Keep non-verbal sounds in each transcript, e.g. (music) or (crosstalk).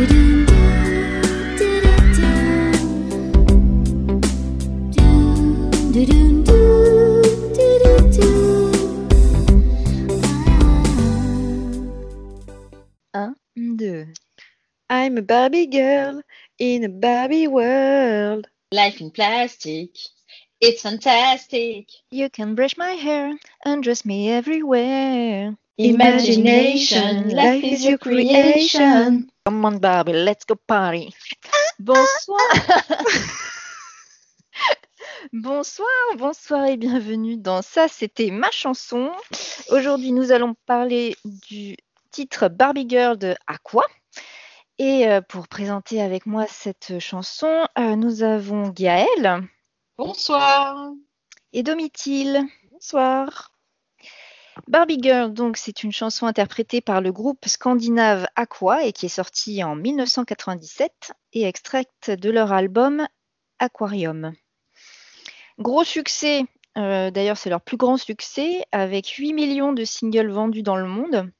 Un, deux. I'm a Barbie girl in a Barbie world. Life in plastic. It's fantastic. You can brush my hair, and dress me everywhere. Imagination, life is your creation. Come on, Barbie, let's go party. Bonsoir. (laughs) bonsoir, bonsoir et bienvenue dans Ça, c'était ma chanson. Aujourd'hui, nous allons parler du titre Barbie Girl de Aqua. Et euh, pour présenter avec moi cette chanson, euh, nous avons Gaëlle Bonsoir. et Domitil. Bonsoir. Barbie Girl, donc, c'est une chanson interprétée par le groupe scandinave Aqua et qui est sortie en 1997 et extraite de leur album Aquarium. Gros succès, euh, d'ailleurs, c'est leur plus grand succès, avec 8 millions de singles vendus dans le monde.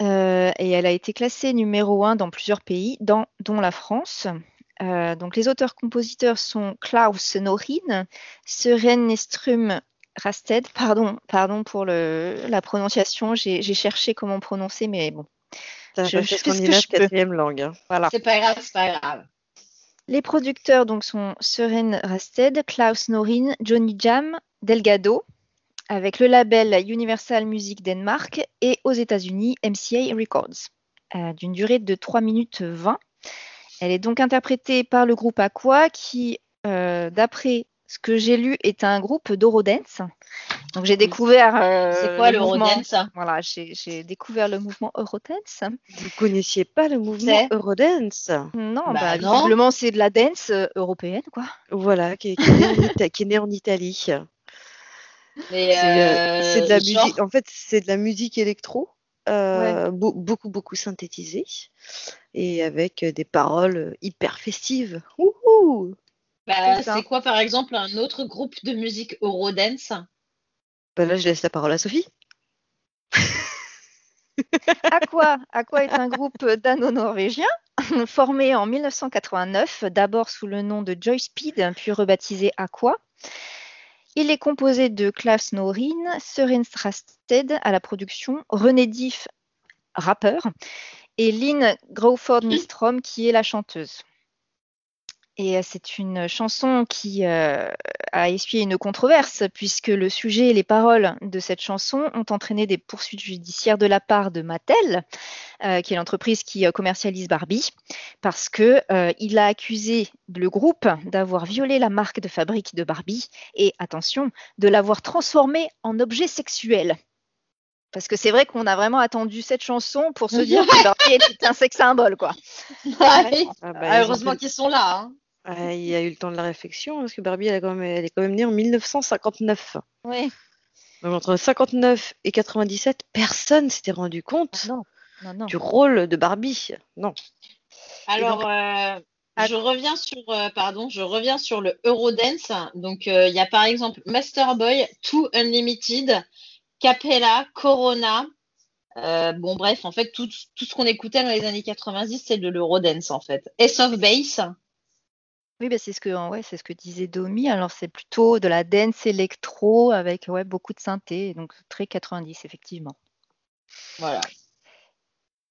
Euh, et elle a été classée numéro 1 dans plusieurs pays, dont la France. Euh, donc les auteurs-compositeurs sont Klaus Norin, Søren Estrum Rasted, pardon, pardon pour le, la prononciation, j'ai cherché comment prononcer, mais bon. Je- je fais ce que scandinave je peux. quatrième langue. hein. Voilà. C'est pas grave, c'est pas grave. Les producteurs donc sont Søren Rasted, Klaus Norin, Johnny Jam, Delgado, avec le label Universal Music Denmark et aux États-Unis MCA Records, euh, d'une durée de 3 minutes 20. Elle est donc interprétée par le groupe Aqua, qui, euh, d'après ce que j'ai lu, est un groupe d'Eurodance. Donc j'ai découvert. euh, C'est quoi le mouvement- Rodance Voilà, j'ai découvert le mouvement Eurodance. Vous connaissiez pas le mouvement Eurodance? Non, Bah bah, non. visiblement c'est de la dance euh, européenne, quoi. Voilà, qui est, qui est né en Ita- qui est né en Italie. C'est euh, c'est de la genre, musique. En fait, c'est de la musique électro, euh, beau- beaucoup beaucoup synthétisée et avec des paroles hyper festives. Wouhou bah, c'est quoi par exemple un autre groupe de musique Eurodance? Bah là, je laisse la parole à Sophie. (laughs) Aqua, Aqua est un groupe dano-norvégien (laughs) formé en 1989, d'abord sous le nom de Joy Speed, puis rebaptisé Aqua. Il est composé de Klaus Norin, Søren Strasted à la production, René Diff, rappeur, et Lynn Growford Nystrom, qui est la chanteuse. Et euh, c'est une chanson qui euh, a essuyé une controverse, puisque le sujet et les paroles de cette chanson ont entraîné des poursuites judiciaires de la part de Mattel, euh, qui est l'entreprise qui commercialise Barbie, parce que euh, il a accusé le groupe d'avoir violé la marque de fabrique de Barbie et, attention, de l'avoir transformée en objet sexuel. Parce que c'est vrai qu'on a vraiment attendu cette chanson pour se dire que Barbie était un sex symbole, quoi. (laughs) Ah. Ah bah, Ah, heureusement qu'ils sont là. hein. Ah, il y a eu le temps de la réflexion parce que Barbie, elle, a quand même, elle est quand même née en 1959. Oui. Donc, entre 59 et 97, personne s'était rendu compte Non, non, non. du rôle de Barbie. Non. Alors, donc- euh, Ah. je reviens sur, euh, pardon, je reviens sur le Eurodance. Donc, euh, il y a par exemple Masterboy, Too Unlimited, Capella, Corona. Euh, bon, bref, en fait, tout, tout ce qu'on écoutait dans les années 90, c'est de l'Eurodance, en fait. Ace of Base. Oui, bah, c'est ce que, ouais, c'est ce que disait Domi. Alors, c'est plutôt de la dance électro avec ouais, beaucoup de synthé, donc très 90, effectivement. Voilà.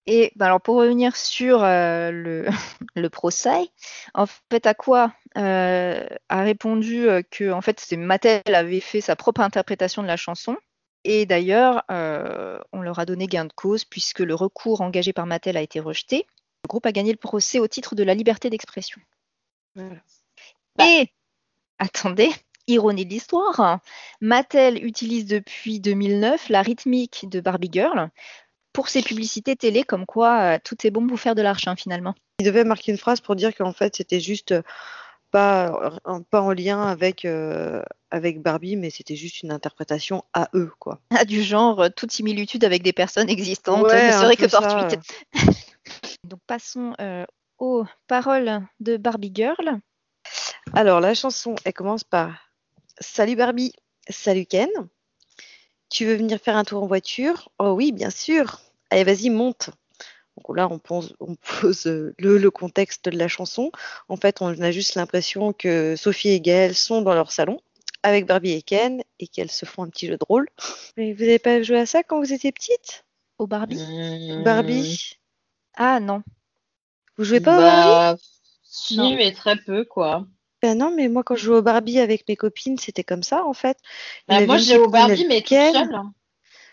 Et bah, alors, pour revenir sur euh, le, (laughs) le procès, en fait, à quoi euh, a répondu euh, que en fait, c'est Mattel avait fait sa propre interprétation de la chanson. Et d'ailleurs, euh, on leur a donné gain de cause puisque le recours engagé par Mattel a été rejeté. Le groupe a gagné le procès au titre de la liberté d'expression. Voilà. Et, attendez, ironie de l'histoire, hein, Mattel utilise depuis 2009 la rythmique de Barbie Girl pour ses publicités télé, comme quoi euh, tout est bon pour faire de l'argent finalement. Il devait marquer une phrase pour dire qu'en fait, c'était juste euh, pas, en- pas en lien avec, euh, avec Barbie, mais c'était juste une interprétation à eux, quoi. Ah, du genre, euh, toute similitude avec des personnes existantes Ouais, ne serait que fortuite. (laughs) Donc passons euh, aux paroles de Barbie Girl. Alors, la chanson, elle commence par Salut Barbie, salut Ken. Tu veux venir faire un tour en voiture? Oh oui, bien sûr. Allez, vas-y, monte. Donc là, on pose, on pose le, le, contexte de la chanson. En fait, on a juste l'impression que Sophie et Gaëlle sont dans leur salon avec Barbie et Ken et qu'elles se font un petit jeu de rôle. Mais vous n'avez pas joué à ça quand vous étiez petite? Au Barbie? Mmh. Barbie Ah non. Vous jouez pas au Bah, Barbie? Si, Non. mais très peu, quoi. Ben non, mais moi quand je jouais au Barbie avec mes copines, c'était comme ça en fait. Bah, moi, j'ai au Barbie, mais toute Ken. seule.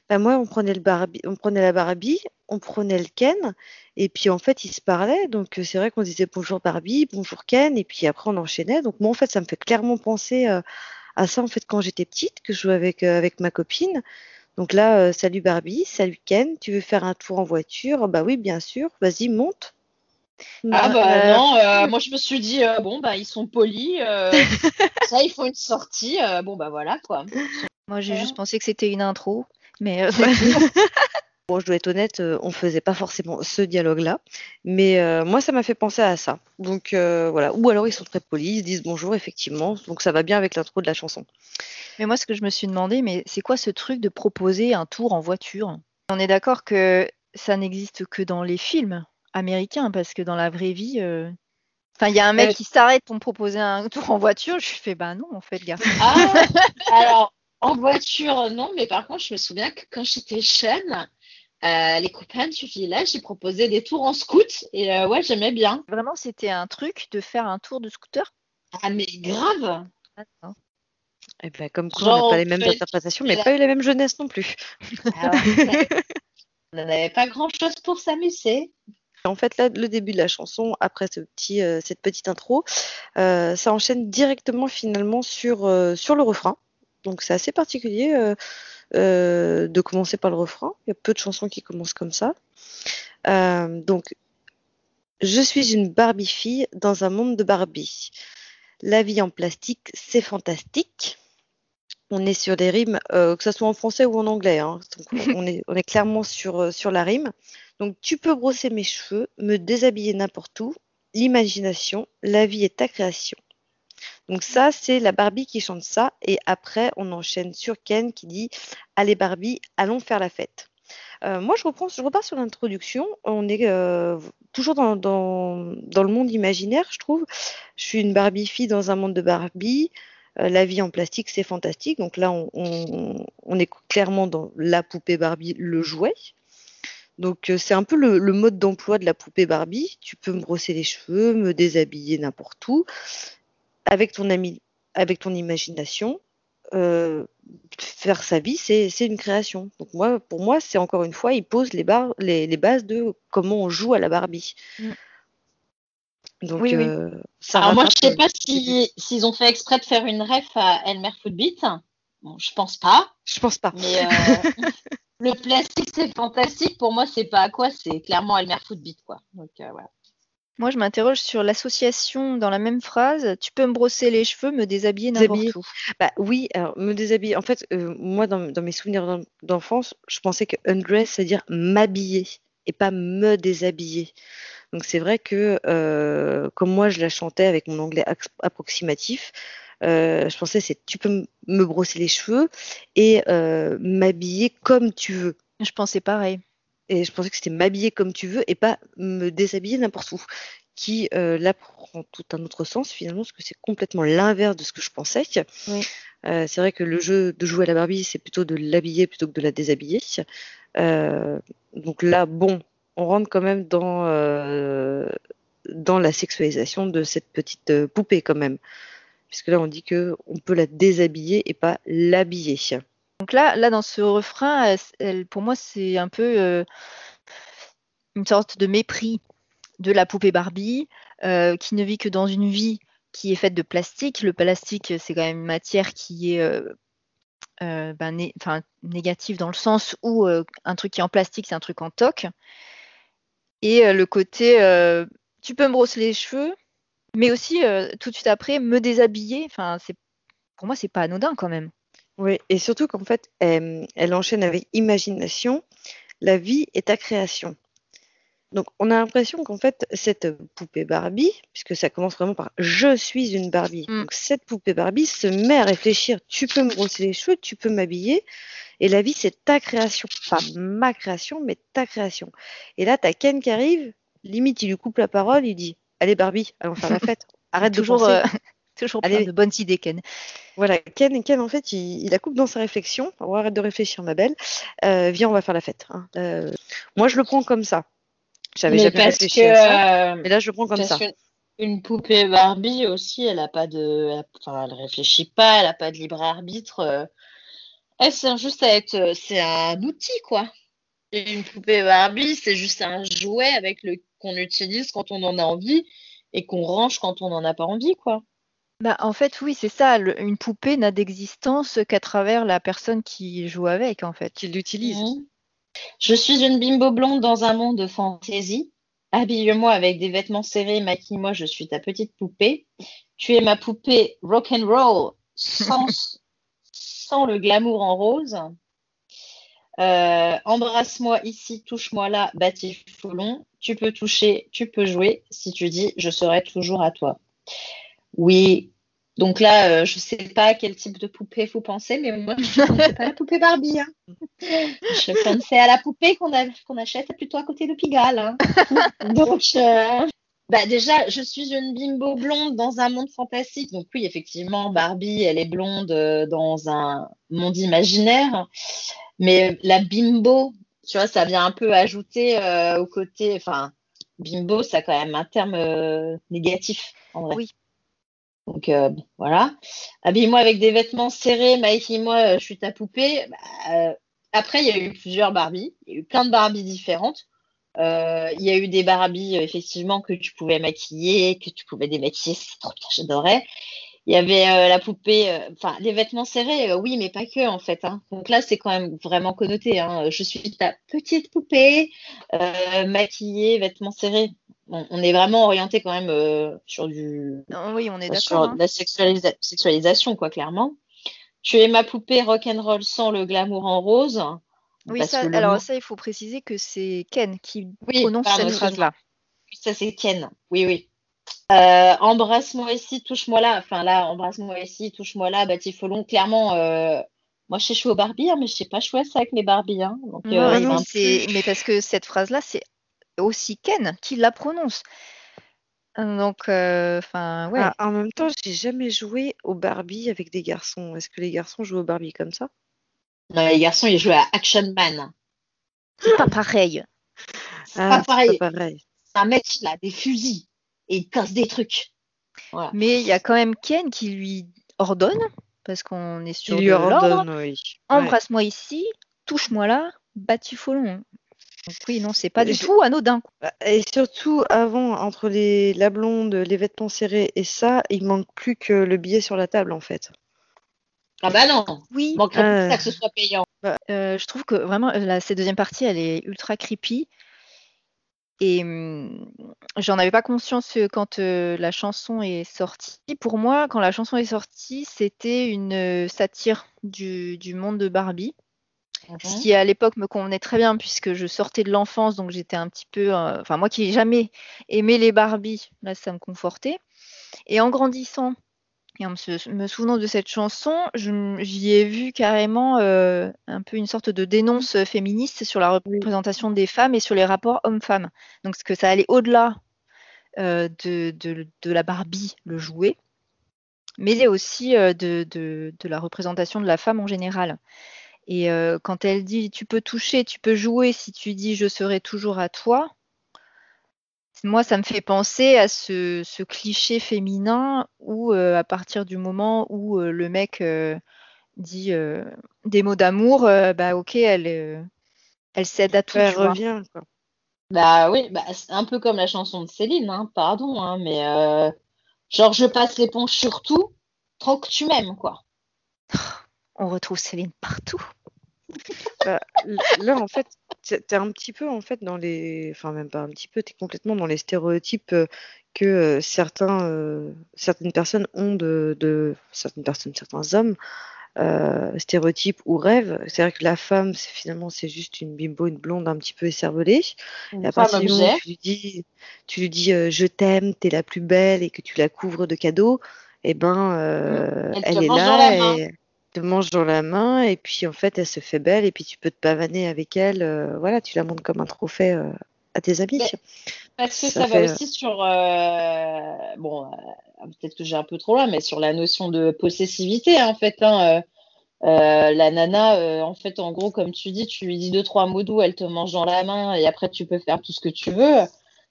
Bah, moi, on prenait le Barbie, on prenait la Barbie, on prenait le Ken, et puis en fait, ils se parlaient. Donc euh, c'est vrai qu'on disait bonjour Barbie, bonjour Ken, et puis après on enchaînait. Donc moi, en fait, ça me fait clairement penser euh, à ça en fait quand j'étais petite, que je jouais avec euh, avec ma copine. Donc là, euh, salut Barbie, salut Ken, tu veux faire un tour en voiture? Bah oui, bien sûr. Vas-y, monte. Ah bah Euh, non, euh, (laughs) moi je me suis dit, euh, bon bah ils sont polis, euh, (laughs) ça ils font une sortie, euh, bon bah voilà quoi. Moi, j'ai Ouais. juste pensé que c'était une intro. Mais euh, (laughs) Bon, je dois être honnête, on faisait pas forcément ce dialogue-là, mais euh, moi, ça m'a fait penser à ça. Donc euh, voilà. Ou alors ils sont très polis, ils se disent bonjour, effectivement. Donc ça va bien avec l'intro de la chanson. Mais moi, ce que je me suis demandé, mais c'est quoi ce truc de proposer un tour en voiture? On est d'accord que ça n'existe que dans les films? Américains, parce que dans la vraie vie, euh, enfin, il y a un mec Euh. qui s'arrête pour me proposer un tour en voiture. Je fais, bah non, en fait, gars. (laughs) Ah, alors en voiture non, mais par contre je me souviens que quand j'étais jeune, euh, les copains du village ils proposaient des tours en scout et euh, ouais j'aimais bien. Vraiment, c'était un truc de faire un tour de scooter? Ah mais grave. Ah, non. Et ben, comme quoi, Genre, on n'a pas les mêmes interprétations, mais la- pas eu la même jeunesse non plus. Alors, on n'avait pas grand chose pour s'amuser. En fait, là, le début de la chanson, après euh, cette petite intro, euh, ça enchaîne directement finalement sur, euh, sur le refrain. Donc c'est assez particulier de commencer par le refrain. Il y a peu de chansons qui commencent comme ça. Donc, je suis une Barbie fille dans un monde de Barbie. La vie en plastique, c'est fantastique. On est sur des rimes, euh, que ce soit en français ou en anglais. hein. On, est, clairement sur, euh, sur la rime. Donc, tu peux brosser mes cheveux, me déshabiller n'importe où. L'imagination, la vie est ta création. Donc, ça, c'est la Barbie qui chante ça. Et après, on enchaîne sur Ken qui dit Allez, Barbie, allons faire la fête. Euh, moi, je, reprends, je repars sur l'introduction. On est toujours dans, dans, dans le monde imaginaire, je trouve. Je suis une Barbie fille dans un monde de Barbie. Euh, la vie en plastique, c'est fantastique. Donc là, on, est clairement dans la poupée Barbie, le jouet. Donc euh, c'est un peu le, mode d'emploi de la poupée Barbie. Tu peux me brosser les cheveux, me déshabiller n'importe où, avec ton ami, avec ton imagination. euh, faire sa vie, c'est une création. Donc moi, pour moi, c'est encore une fois, il pose les bases de comment on joue à la Barbie. Mm. Donc Oui, oui. euh, ça Alors moi je rattrape, sais pas euh, si s'ils ont fait exprès de faire une ref à Elmer Footbeat. Bon, je pense pas. Je pense pas. Mais euh, (laughs) le plastique, c'est fantastique. Pour moi, c'est pas à quoi, c'est clairement Elmer Footbeat, quoi. Donc, euh, voilà. Moi, je m'interroge sur l'association dans la même phrase. Tu peux me brosser les cheveux, me déshabiller Déshabiller. n'importe où. Bah oui, alors me déshabiller. En fait, euh, moi, dans, dans mes souvenirs d'en- d'enfance, je pensais que undress, c'est-à-dire m'habiller et pas me déshabiller. Donc c'est vrai que euh, comme moi, je la chantais avec mon anglais approximatif, euh, je pensais c'est tu peux me brosser les cheveux et euh, m'habiller comme tu veux. Je pensais pareil. Et je pensais que c'était m'habiller comme tu veux et pas me déshabiller n'importe où. Qui là prend tout un autre sens finalement, parce que c'est complètement l'inverse de ce que je pensais. Oui. C'est vrai que le jeu de jouer à la Barbie, c'est plutôt de l'habiller plutôt que de la déshabiller. Donc là, bon, on rentre quand même dans, euh, dans la sexualisation de cette petite euh, poupée quand même. Puisque là, on dit que on peut la déshabiller et pas l'habiller. Donc là, là, dans ce refrain, pour moi, c'est un peu euh, une sorte de mépris de la poupée Barbie, qui ne vit que dans une vie qui est faite de plastique. Le plastique, c'est quand même une matière qui est ben, négative dans le sens où un truc qui est en plastique, c'est un truc en toc. Et euh, le côté, euh, tu peux me brosser les cheveux, mais aussi euh, tout de suite après, me déshabiller. Enfin, c'est pour moi, c'est pas anodin quand même. Oui, et surtout qu'en fait, elle, elle enchaîne avec imagination. La vie est ta création. Donc, on a l'impression qu'en fait, cette poupée Barbie, puisque ça commence vraiment par je suis une Barbie, Mm. donc cette poupée Barbie se met à réfléchir tu peux me brosser les cheveux, tu peux m'habiller, et la vie, c'est ta création. Pas ma création, mais ta création. Et là, t'as Ken qui arrive, limite, il lui coupe la parole, il dit Allez, Barbie, allons faire la (laughs) fête. Arrête toujours, de penser. euh, (laughs) toujours plein Allez. de bonnes idées, Ken. Voilà, Ken, Ken en fait, il, il la coupe dans sa réflexion. Oh, arrête de réfléchir, ma belle. Euh, viens, on va faire la fête. hein. Euh, moi, je le prends comme ça. J'avais Mais jamais réfléchi que à ça. Mais là, je le prends comme ça. Une poupée Barbie aussi, elle a pas de, elle, enfin, elle réfléchit pas, elle a pas de libre arbitre. Elle sert juste à être, euh, c'est un outil quoi. Une poupée Barbie, c'est juste un jouet avec le qu'on utilise quand on en a envie et qu'on range quand on n'en a pas envie quoi. Bah, en fait, oui, c'est ça. le- une poupée n'a d'existence qu'à travers la personne qui joue avec, en fait. Qu'il l'utilise. Mhm. Je suis une bimbo blonde dans un monde de fantaisie. Habille-moi avec des vêtements serrés, maquille-moi, je suis ta petite poupée. Tu es ma poupée rock'n'roll sans, (laughs) sans le glamour en rose. Euh, embrasse-moi ici, touche-moi là, batifolon. Tu peux toucher, tu peux jouer. Si tu dis, je serai toujours à toi. Oui. Donc là, euh, je sais pas quel type de poupée vous pensez, mais moi, je ne pensais pas à la poupée Barbie. hein. Je pensais à la poupée qu'on achète plutôt à côté de Pigalle. hein. (laughs) Donc, euh, bah déjà, je suis une bimbo blonde dans un monde fantastique. Donc oui, effectivement, Barbie, elle est blonde euh, dans un monde imaginaire. Mais la bimbo, tu vois, ça vient un peu ajouter euh, au côté. Enfin, bimbo, ça a quand même un terme euh, négatif, en vrai. Oui. Donc euh, voilà. Habille-moi avec des vêtements serrés, maquille-moi, euh, je suis ta poupée. Bah, euh, après, il y a eu plusieurs Barbies. Il y a eu plein de Barbies différentes. Euh, il y a eu des Barbies, euh, effectivement, que tu pouvais maquiller, que tu pouvais démaquiller. C'est trop bien, j'adorais. Il y avait euh, la poupée, euh, enfin, les vêtements serrés, oui, mais pas que, en fait. hein. Donc là, c'est quand même vraiment connoté. hein. Je suis ta petite poupée, maquillée, vêtements serrés. On, on est vraiment orienté quand même sur du, Non, oui, on est sur d'accord. hein. la sexualisa- sexualisation, quoi, clairement. Tu es ma poupée rock'n'roll sans le glamour en rose. Oui, ça, alors mot- ça, il faut préciser que c'est Ken qui Oui, prononce pardon, cette phrase-là. Ça, c'est Ken. Oui, oui. Euh, embrasse-moi ici, touche-moi là. Enfin, là, embrasse-moi ici, touche-moi là, batifolon. Clairement, euh, moi, je sais jouer au Barbie, hein, mais je sais pas jouer à ça avec les Barbies. hein. Donc, Non, euh, c'est mais un c'est- mais parce que cette phrase-là, c'est aussi Ken qui la prononce. Donc, euh, enfin, ouais. Ah, en même temps, j'ai jamais joué au Barbie avec des garçons. Est-ce que les garçons jouent au Barbie comme ça? Non, les garçons, ils jouent à Action Man. C'est pas pareil. C'est Ah, pas c'est pareil. pas pareil. C'est un mec, il a des fusils et il casse des trucs. Voilà. Mais il y a quand même Ken qui lui ordonne, parce qu'on est sur lui de l'ordre. ordonne, oui. Ouais. Embrasse-moi ici, touche-moi là, batifolon. Donc oui, non, c'est pas du tout anodin. Bah, Et surtout, avant, entre les, la blonde, les vêtements serrés et ça, il manque plus que le billet sur la table, en fait. Ah bah non, Oui, il manquerait plus que Euh. ça que ce soit payant. euh, je trouve que vraiment, la, cette deuxième partie, elle est ultra creepy. Et hum, j'en avais pas conscience euh, quand euh, la chanson est sortie. Pour moi, quand la chanson est sortie, c'était une euh, satire du, du monde de Barbie. Ce Mhm. qui à l'époque me convenait très bien puisque je sortais de l'enfance, donc j'étais un petit peu, euh, enfin moi qui n'ai jamais aimé les Barbie, là ça me confortait. Et en grandissant et en me, souvenant de cette chanson, j'y ai vu carrément euh, un peu une sorte de dénonce féministe sur la représentation des femmes et sur les rapports hommes-femmes. Donc ce que ça allait au-delà euh, de, de- de la Barbie, le jouet, mais aussi euh, de, la représentation de la femme en général. Et euh, quand elle dit tu peux toucher, tu peux jouer, si tu dis je serai toujours à toi, moi ça me fait penser à ce, ce cliché féminin où euh, à partir du moment où euh, le mec euh, dit euh, des mots d'amour, euh, bah ok, elle, euh, elle cède à tout. Elle revient, quoi. Bah oui, bah, c'est un peu comme la chanson de Céline, hein, pardon, hein, mais euh, genre je passe l'éponge sur tout, tant que tu m'aimes, quoi. On retrouve Céline partout. Bah, là, en fait, t'es un petit peu, en fait, dans les... Enfin, même pas un petit peu, t'es complètement dans les stéréotypes euh, que euh, certains, euh, certaines personnes ont de, de... Certaines personnes, certains hommes euh, stéréotype ou rêve. C'est vrai que la femme, c'est finalement, c'est juste une bimbo, une blonde un petit peu écervelée. Une Et à partir du moment où tu lui dis, tu lui dis euh, je t'aime, t'es la plus belle et que tu la couvres de cadeaux, eh ben, euh, Elle elle est là et te mange dans la main et puis en fait, elle se fait belle et puis tu peux te pavaner avec elle. euh, voilà, tu la montres comme un trophée euh, à tes amis. Mais- Parce que Ça ça, fait- va aussi sur, euh, bon, euh, peut-être que j'ai un peu trop loin, mais sur la notion de possessivité, en fait. hein, euh, euh, la nana, euh, en fait, en gros, comme tu dis, tu lui dis deux, trois mots doux, elle te mange dans la main et après tu peux faire tout ce que tu veux.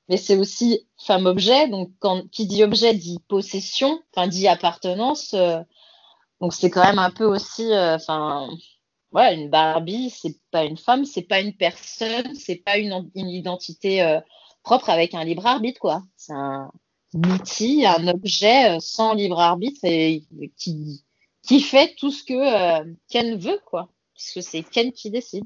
Mais c'est aussi femme-objet, donc quand qui dit objet dit possession, enfin dit appartenance. euh, donc c'est quand même un peu aussi, euh, enfin, voilà, une Barbie, c'est pas une femme, c'est pas une personne, c'est pas une, une identité euh, propre avec un libre arbitre, quoi. C'est un outil, un objet euh, sans libre arbitre et qui, qui fait tout ce que euh, Ken veut, quoi. Puisque c'est Ken qui décide.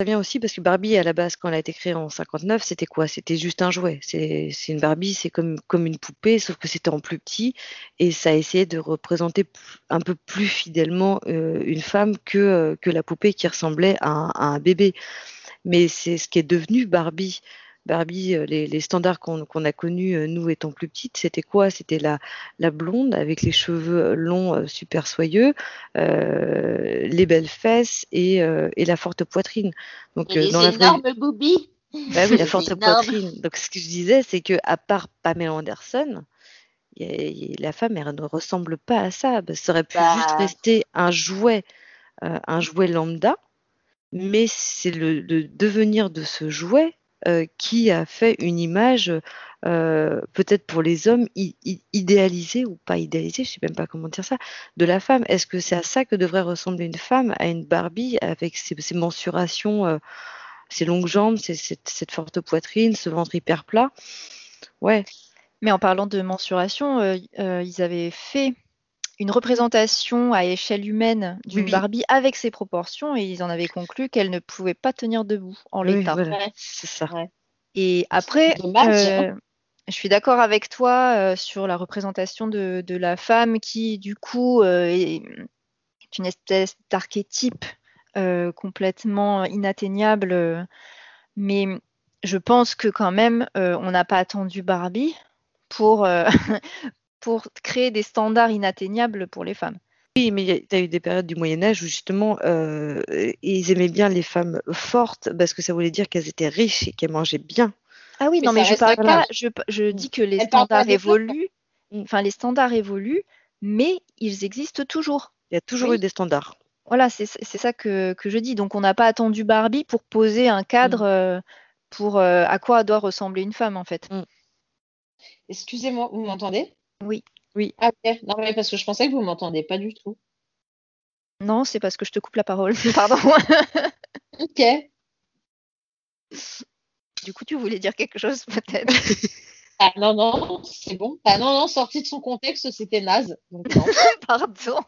Ça vient aussi parce que Barbie, à la base, quand elle a été créée en 59, c'était quoi? C'était juste un jouet. C'est une Barbie, c'est comme, une poupée, sauf que c'était en plus petit et ça a essayé de représenter un peu plus fidèlement euh, une femme que, euh, que la poupée qui ressemblait à à un bébé. Mais c'est ce qui est devenu Barbie. Barbie, euh, les, les standards qu'on a connus, euh, nous étant plus petites, c'était quoi? C'était la, la blonde avec les cheveux longs, euh, super soyeux, euh, les belles fesses et, euh, et la forte poitrine. Donc, euh, dans la vraie- boobies. bah oui, la (laughs) forte poitrine. Donc, ce que je disais, c'est que à part Pamela Anderson, la femme, elle ne ressemble pas à ça. Bah, ça aurait pu Bah. juste rester un jouet, euh, un jouet lambda, mais c'est le, le devenir de ce jouet euh, qui a fait une image, euh, peut-être pour les hommes, idéalisée ou pas idéalisée, je sais même pas comment dire ça, de la femme. Est-ce que c'est à ça que devrait ressembler une femme, à une Barbie avec ses, mensurations, euh, ses longues jambes, cette, forte poitrine, ce ventre hyper plat? Ouais, Mais en parlant de mensuration, ils avaient fait une représentation à échelle humaine d'une Oui. Barbie avec ses proportions et ils en avaient conclu qu'elle ne pouvait pas tenir debout en oui, l'état. voilà, Ouais. c'est ça. Et après, Dommage, euh, je suis d'accord avec toi euh, sur la représentation de, de la femme qui, du coup, euh, est, une espèce d'archétype euh, complètement inatteignable. mais je pense que quand même, euh, on n'a pas attendu Barbie pour, euh, pour créer des standards inatteignables pour les femmes. Oui, mais il y a eu des périodes du Moyen Âge où justement euh, ils aimaient bien les femmes fortes parce que ça voulait dire qu'elles étaient riches et qu'elles mangeaient bien. Ah oui, Mais non, mais je parle pas, je, je dis que les Elle standards évoluent, Mm. enfin les standards évoluent, mais ils existent toujours. Il y a toujours Oui. eu des standards. Voilà, c'est ça que, que je dis. Donc on n'a pas attendu Barbie pour poser un cadre euh, pour euh, à quoi doit ressembler une femme en fait. Excusez-moi, vous m'entendez? Oui. Oui. Ah, ok. Non, mais parce que je pensais que vous m'entendez pas du tout. Non, c'est parce que je te coupe la parole. (laughs) Pardon. (laughs) Ok. du coup, tu voulais dire quelque chose peut-être? Ah non, non, c'est bon. Ah non, non, sorti de son contexte, c'était naze. Donc non. (laughs) Pardon.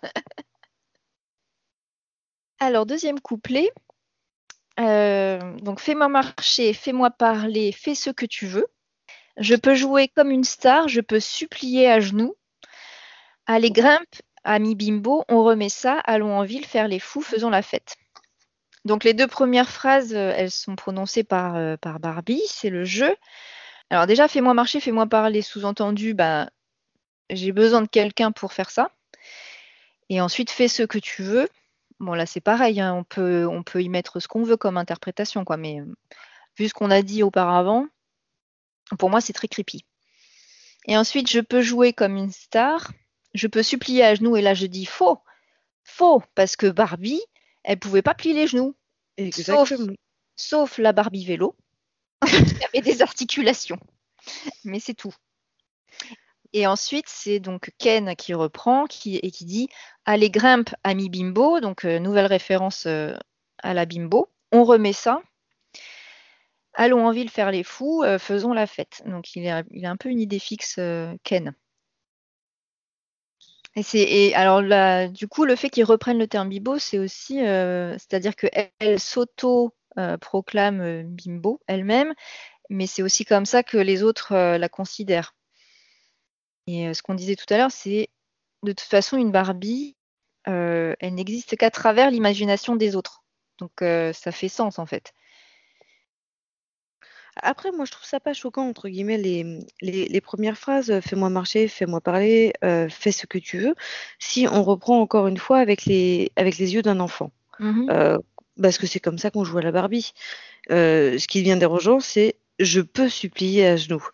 Alors, deuxième couplet. Euh, donc, fais-moi marcher, fais-moi parler, fais ce que tu veux. Je peux jouer comme une star, je peux supplier à genoux. Allez, grimpe, ami bimbo, on remet ça, allons en ville faire les fous, faisons la fête. Donc, les deux premières phrases, euh, elles sont prononcées par, euh, par Barbie, c'est le jeu. Alors, déjà, fais-moi marcher, fais-moi parler, sous-entendu, bah, j'ai besoin de quelqu'un pour faire ça. Et ensuite, fais ce que tu veux. Bon, là, c'est pareil, hein, on, peut, on peut y mettre ce qu'on veut comme interprétation, quoi. Mais euh, vu ce qu'on a dit auparavant, pour moi, c'est très creepy. Et ensuite, je peux jouer comme une star. Je peux supplier à genoux. Et là, je dis faux. Faux. Parce que Barbie, elle pouvait pas plier les genoux. Sauf la Barbie vélo. (laughs) qui avait des articulations. Mais c'est tout. Et ensuite, c'est donc Ken qui reprend qui, et qui dit Allez, grimpe, ami bimbo. Donc, euh, nouvelle référence euh, à la bimbo. On remet ça. Allons en ville faire les fous, euh, faisons la fête. Donc, il a, un peu une idée fixe, euh, Ken. Et c'est alors là, du coup, le fait qu'il reprenne le terme bimbo, c'est aussi, euh, c'est-à-dire qu'elle elle, s'auto proclame bimbo elle-même, mais c'est aussi comme ça que les autres la considèrent. Et ce qu'on disait tout à l'heure, c'est de toute façon une Barbie, elle n'existe qu'à travers l'imagination des autres. Donc ça fait sens en fait. Après, moi, je trouve ça pas choquant, entre guillemets, les, les, premières phrases, fais-moi marcher, fais-moi parler, fais ce que tu veux, si on reprend encore une fois avec les, avec les yeux d'un enfant. Mmh parce que c'est comme ça qu'on joue à la Barbie. ce qui devient dérangeant, c'est je peux supplier à genoux.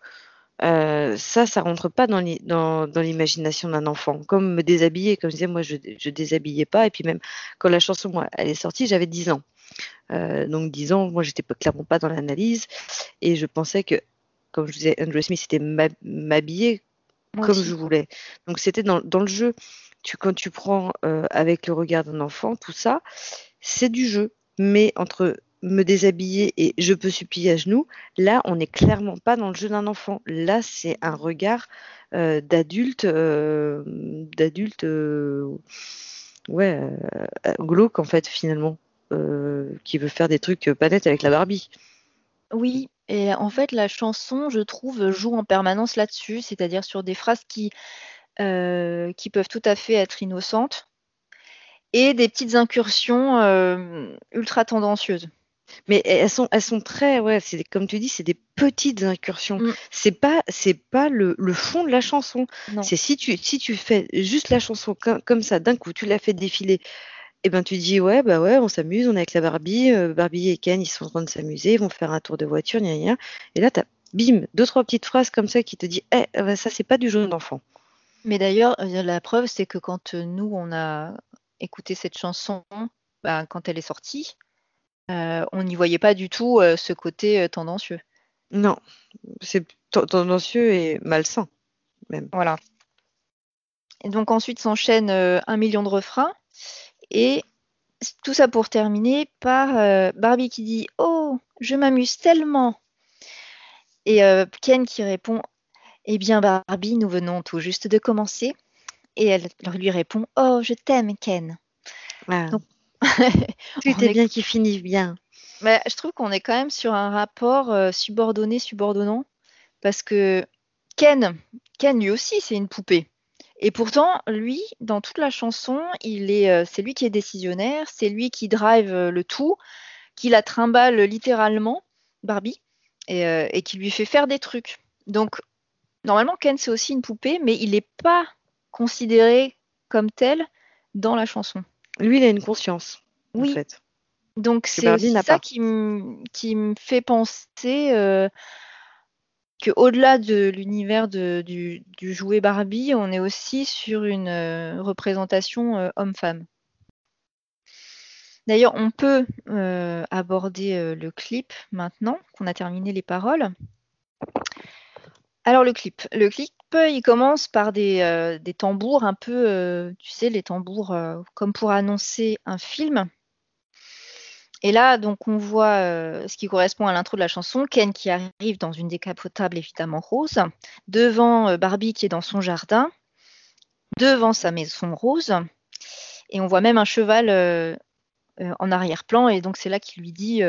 ça, ça rentre pas dans l'imagination d'un enfant. Comme me déshabiller, comme je disais, moi, je, je déshabillais pas. Et puis même, quand la chanson, moi, elle est sortie, j'avais 10 ans. Euh, donc 10 ans, moi, j'étais clairement pas dans l'analyse. Et je pensais que, comme je disais, Undress Me, c'était m'habiller comme je voulais. Donc c'était dans, le jeu. Tu, quand tu prends euh, avec le regard d'un enfant, tout ça, c'est du jeu. Mais entre me déshabiller et je peux supplier à genoux, là, on n'est clairement pas dans le jeu d'un enfant. Là, c'est un regard euh, d'adulte, d'adulte, ouais, glauque en fait, finalement. Euh, qui veut faire des trucs pas nets avec la Barbie. Oui, et en fait, la chanson, je trouve, joue en permanence là-dessus, c'est-à-dire sur des phrases qui, euh, qui peuvent tout à fait être innocentes et des petites incursions euh, ultra tendancieuses. Mais elles sont, elles sont très, ouais, c'est comme tu dis, c'est des petites incursions. Mm. C'est pas, c'est pas le, le, fond de la chanson. C'est si tu, si tu fais juste la chanson comme, comme ça, d'un coup, tu la fais défiler et ben tu dis ouais bah ouais on s'amuse, on est avec la Barbie, euh, Barbie et Ken ils sont en train de s'amuser, ils vont faire un tour de voiture, gna gna. Et là tu as bim deux trois petites phrases comme ça qui te dit eh bah, ça c'est pas du jeu d'enfant. Mais d'ailleurs euh, la preuve c'est que quand euh, nous on a écouté cette chanson bah, quand elle est sortie, on n'y voyait pas du tout ce côté tendancieux. Non, c'est tendancieux et malsain même. Voilà. Et donc ensuite s'enchaîne un million de refrains. Et tout ça pour terminer par euh, Barbie qui dit Oh, je m'amuse tellement. Et euh, Ken qui répond Eh bien, Barbie, nous venons tout juste de commencer. Et elle lui répond Oh, je t'aime, Ken. Ah. (laughs) tout est bien qui finit bien. Mais je trouve qu'on est quand même sur un rapport euh, subordonné-subordonnant. Parce que Ken, Ken lui aussi, c'est une poupée. Et pourtant, lui, dans toute la chanson, il est, euh, c'est lui qui est décisionnaire, c'est lui qui drive euh, le tout, qui la trimballe littéralement, Barbie, euh, et, qui lui fait faire des trucs. Donc, normalement, Ken, c'est aussi une poupée, mais il n'est pas considéré comme tel dans la chanson. Lui, il a une conscience. Oui. En fait. Donc, c'est ça qui, me fait penser qu'au-delà de l'univers du, jouet Barbie, on est aussi sur une euh, représentation euh, homme-femme. D'ailleurs, on peut euh, aborder le clip maintenant qu'on a terminé les paroles. Alors le clip, le clip, il commence par des, des tambours un peu, tu sais, les tambours comme pour annoncer un film. Et là, donc, on voit euh, ce qui correspond à l'intro de la chanson, Ken qui arrive dans une décapotable évidemment rose, devant euh, Barbie qui est dans son jardin, devant sa maison rose, et on voit même un cheval euh, en arrière-plan, et donc c'est là qu'il lui dit,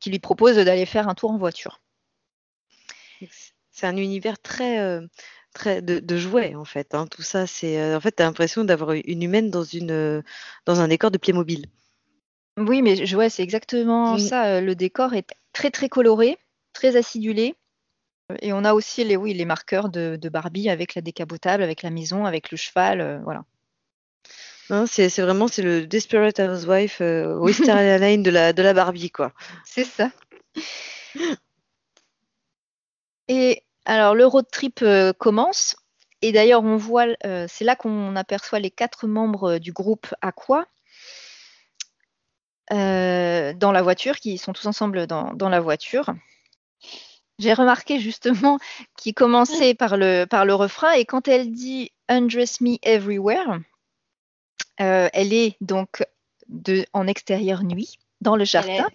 qu'il lui propose d'aller faire un tour en voiture. C'est un univers très, très de, jouets en fait. Hein. Tout ça, c'est en fait, tu as l'impression d'avoir une humaine dans une dans un décor de Playmobil. Oui, mais je c'est exactement ça, euh, le décor est très, très coloré, très acidulé et on a aussi les oui, les marqueurs de Barbie avec la décapotable, avec la maison, avec le cheval, euh, voilà. c'est vraiment c'est le Desperate Housewife, euh, Wisteria (laughs) de la de la Barbie, quoi. C'est ça. Et alors le road trip, euh, commence et d'ailleurs on voit c'est là qu'on aperçoit les quatre membres, du groupe Aqua euh, dans la voiture, qui sont tous ensemble dans, la voiture. J'ai remarqué justement qu'il commençait par le, par le refrain et quand elle dit Undress me everywhere, euh, elle est donc de, en extérieur nuit, dans le jardin.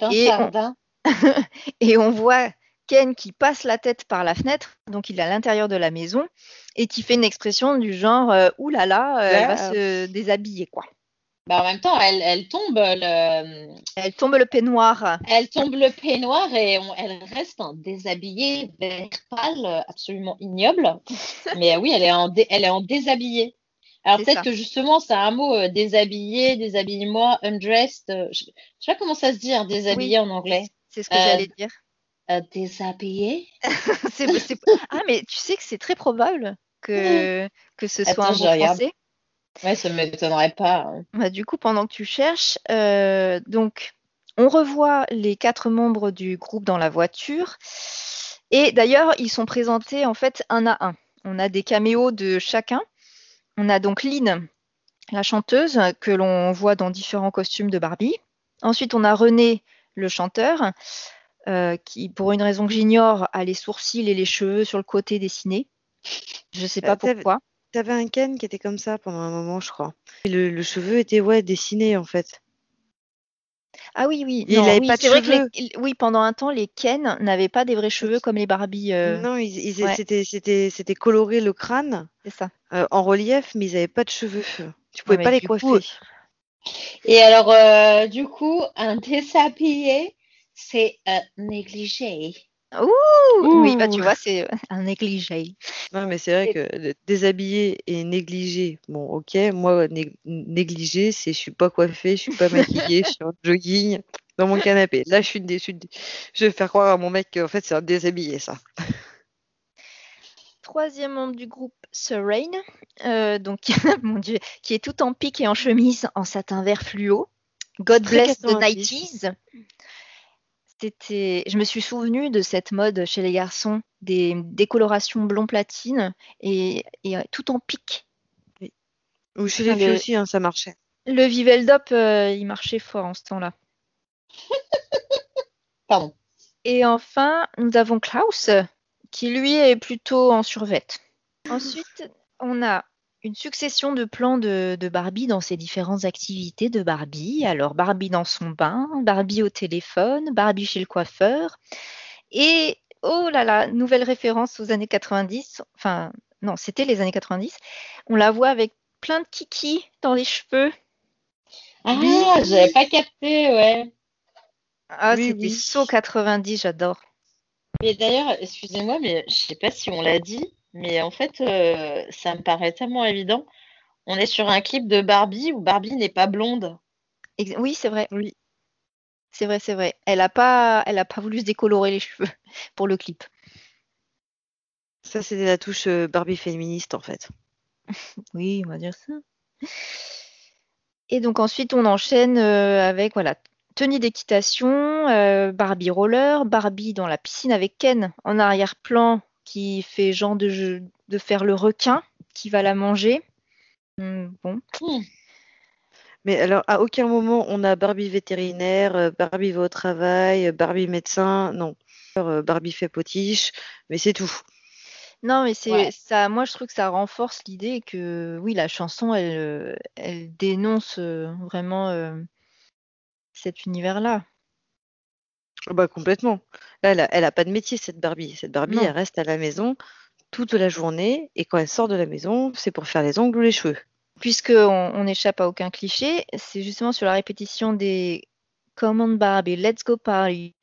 dans et, jardin. On, (laughs) et on voit Ken qui passe la tête par la fenêtre, donc il est à l'intérieur de la maison, et qui fait une expression du genre euh, Ouh là là, elle va se déshabiller, quoi. Bah, en même temps, elle, tombe le. Elle tombe le peignoir. Elle tombe le peignoir et elle reste en déshabillé, vert pâle, absolument ignoble. (laughs) Mais oui, elle est en, elle est en déshabillé. Alors peut-être que justement, c'est un mot euh, déshabillé, déshabille-moi, undressed. euh, je, je sais pas comment ça se dit, hein, déshabillé en anglais. C'est ce que Euh, j'allais dire. Euh, déshabillé (laughs) C'est- c'est- Ah, mais tu sais que c'est très probable que, (laughs) que ce soit Attends, un mot regarde. Ouais, ça m'étonnerait pas. hein. Bah, du coup, pendant que tu cherches, euh, donc, on revoit les quatre membres du groupe dans la voiture. Et d'ailleurs, ils sont présentés en fait un à un. On a des caméos de chacun. On a donc Lynn, la chanteuse, que l'on voit dans différents costumes de Barbie. Ensuite, on a René, le chanteur, euh, qui, pour une raison que j'ignore, a les sourcils et les cheveux sur le côté dessinés. Je ne sais pas Euh, pourquoi. T'avais un Ken qui était comme ça pendant un moment, je crois. Et le, le cheveu était ouais dessiné en fait. Ah oui, oui. Il non, avait oui, pas de c'est vrai que cheveux. les- oui, pendant un temps, les Ken n'avaient pas des vrais cheveux comme les Barbie. euh, Non, ils, ils- ouais. c'était c'était c'était coloré le crâne c'est ça. euh, en relief, mais ils avaient pas de cheveux. Tu pouvais mais pas les coiffer. coup, Et alors, euh, du coup, un déshabillé, c'est négligé. Ouh, oui, bah tu vois, c'est (laughs) un négligé. Non, mais c'est vrai que le- déshabillé et négligé, bon, ok, moi, né- négligé, c'est je suis pas coiffée, je suis pas maquillée, je suis en jogging dans mon canapé. Là, je suis, dé- je vais faire croire à mon mec qu'en fait, c'est un déshabillé, ça. Troisième membre du groupe, Serene, euh, donc (laughs) mon Dieu, qui est tout en pique et en chemise en satin vert fluo. God bless the 90. 90s. C'était, je me suis souvenu de cette mode chez les garçons, des décolorations blond platine et, et, euh, tout en pique. Ou chez les filles le- aussi, hein, ça marchait. Le Viveldop, euh, il marchait fort en ce temps-là. (laughs) Pardon. Et enfin, nous avons Klaus, qui lui est plutôt en survette. Ensuite, on a une succession de plans de, de Barbie dans ses différentes activités de Barbie. Alors, Barbie dans son bain, Barbie au téléphone, Barbie chez le coiffeur. Et, oh là là, nouvelle référence aux années 90. Enfin, non, c'était les années 90. On la voit avec plein de kiki dans les cheveux. Ah, Oui. j'avais pas capté, ouais. Ah, Oui, c'était oui. saut 90, j'adore. Mais d'ailleurs, excusez-moi, mais je sais pas si on l'a dit, mais en fait, euh, ça me paraît tellement évident. On est sur un clip de Barbie où Barbie n'est pas blonde. Ex- Oui, c'est vrai. Oui. C'est vrai, c'est vrai. Elle a pas, elle a pas voulu se décolorer les cheveux (laughs) pour le clip. Ça, c'était la touche euh, Barbie féministe, en fait. (laughs) Oui, on va dire ça. Et donc ensuite, on enchaîne euh, avec voilà tenue d'équitation, euh, Barbie roller, Barbie dans la piscine avec Ken en arrière-plan qui fait genre de jeu- de faire le requin qui va la manger. Hmm, bon, Mais alors, à aucun moment, on a Barbie vétérinaire, euh, Barbie va au travail, euh, Barbie médecin, non. Euh, Barbie fait potiche, mais c'est tout. non mais c'est Ouais. ça. Moi, je trouve que ça renforce l'idée que oui, la chanson, elle, elle dénonce euh, vraiment euh, cet univers-là. Ah Bah, complètement. Là, elle a, elle a pas de métier, cette Barbie. Cette Barbie, Non. elle reste à la maison toute la journée, et quand elle sort de la maison, c'est pour faire les ongles ou les cheveux. puisque on n'échappe à aucun cliché, c'est justement sur la répétition des Come on Barbie, let's go party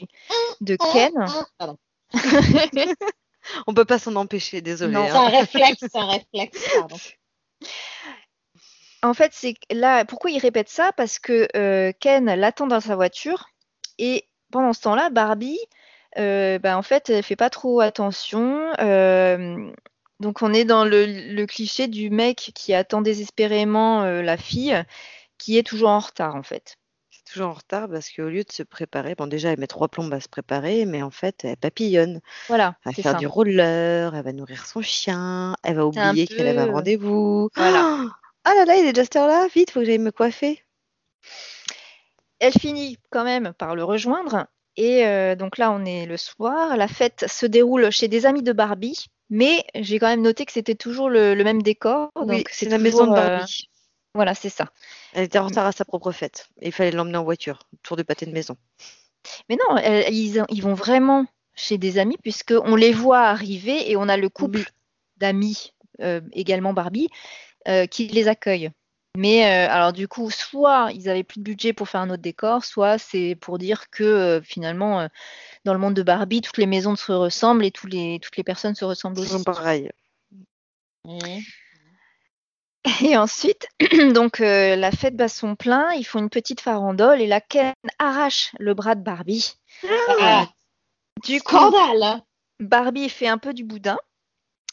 de Ken. Pardon. (laughs) On peut pas s'en empêcher, désolé. Non. C'est hein. un réflexe, c'est un réflexe, pardon. En fait, c'est que là, pourquoi il répète ça? Parce que euh, Ken l'attend dans sa voiture et pendant ce temps-là, Barbie, euh, bah, en fait, elle fait pas trop attention. euh, donc, on est dans le, le cliché du mec qui attend désespérément euh, la fille, qui est toujours en retard, en fait. C'est toujours en retard parce qu'au lieu de se préparer, bon, déjà, elle met trois plombes à se préparer, mais en fait, elle papillonne. Voilà, Elle va faire ça. du roller, elle va nourrir son chien, elle va oublier qu'elle avait un rendez-vous. Voilà. (gasps) Ah là là, il est déjà cette heure-là, vite, faut que j'aille me coiffer. Elle finit quand même par le rejoindre. Et euh, donc là, on est le soir. La fête se déroule chez des amis de Barbie. Mais j'ai quand même noté que c'était toujours le, le même décor. Oui, c'est la maison de euh, Barbie. voilà, c'est ça. Elle était en retard à sa propre fête. Il fallait l'emmener en voiture, tour de pâté de maison. Mais non, elle- ils, ils vont vraiment chez des amis puisqu'on les voit arriver et on a le couple Oui. d'amis, euh, également Barbie, qui les accueille. Mais euh, alors du coup, soit ils avaient plus de budget pour faire un autre décor, soit c'est pour dire que euh, finalement, euh, dans le monde de Barbie, toutes les maisons se ressemblent et tous les, toutes les personnes se ressemblent Ils aussi. sont pareils. Mhm. Et (laughs) ensuite, (clears throat) donc euh, la fête bat son plein, ils font une petite farandole et la Ken arrache le bras de Barbie. Ah, Du coup, scandale Barbie fait un peu du boudin,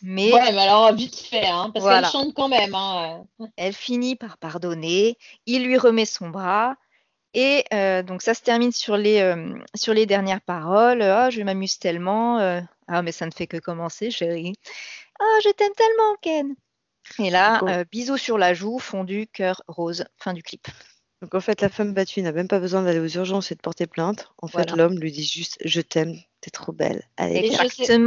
mais Ouais, mais alors vite fait, hein, parce Voilà. qu'elle chante quand même. Hein. elle finit par pardonner. Il lui remet son bras. Et euh, donc ça se termine sur les, euh, sur les dernières paroles. Ah, je m'amuse tellement. euh, ah, mais ça ne fait que commencer, chérie. Ah, je t'aime tellement, Ken. Et là, euh, bisous sur la joue, fondu, cœur rose. Fin du clip. Donc en fait, la femme battue n'a même pas besoin d'aller aux urgences et de porter plainte. En fait, l'homme lui dit juste je t'aime, t'es trop belle. Allez, Et je sais-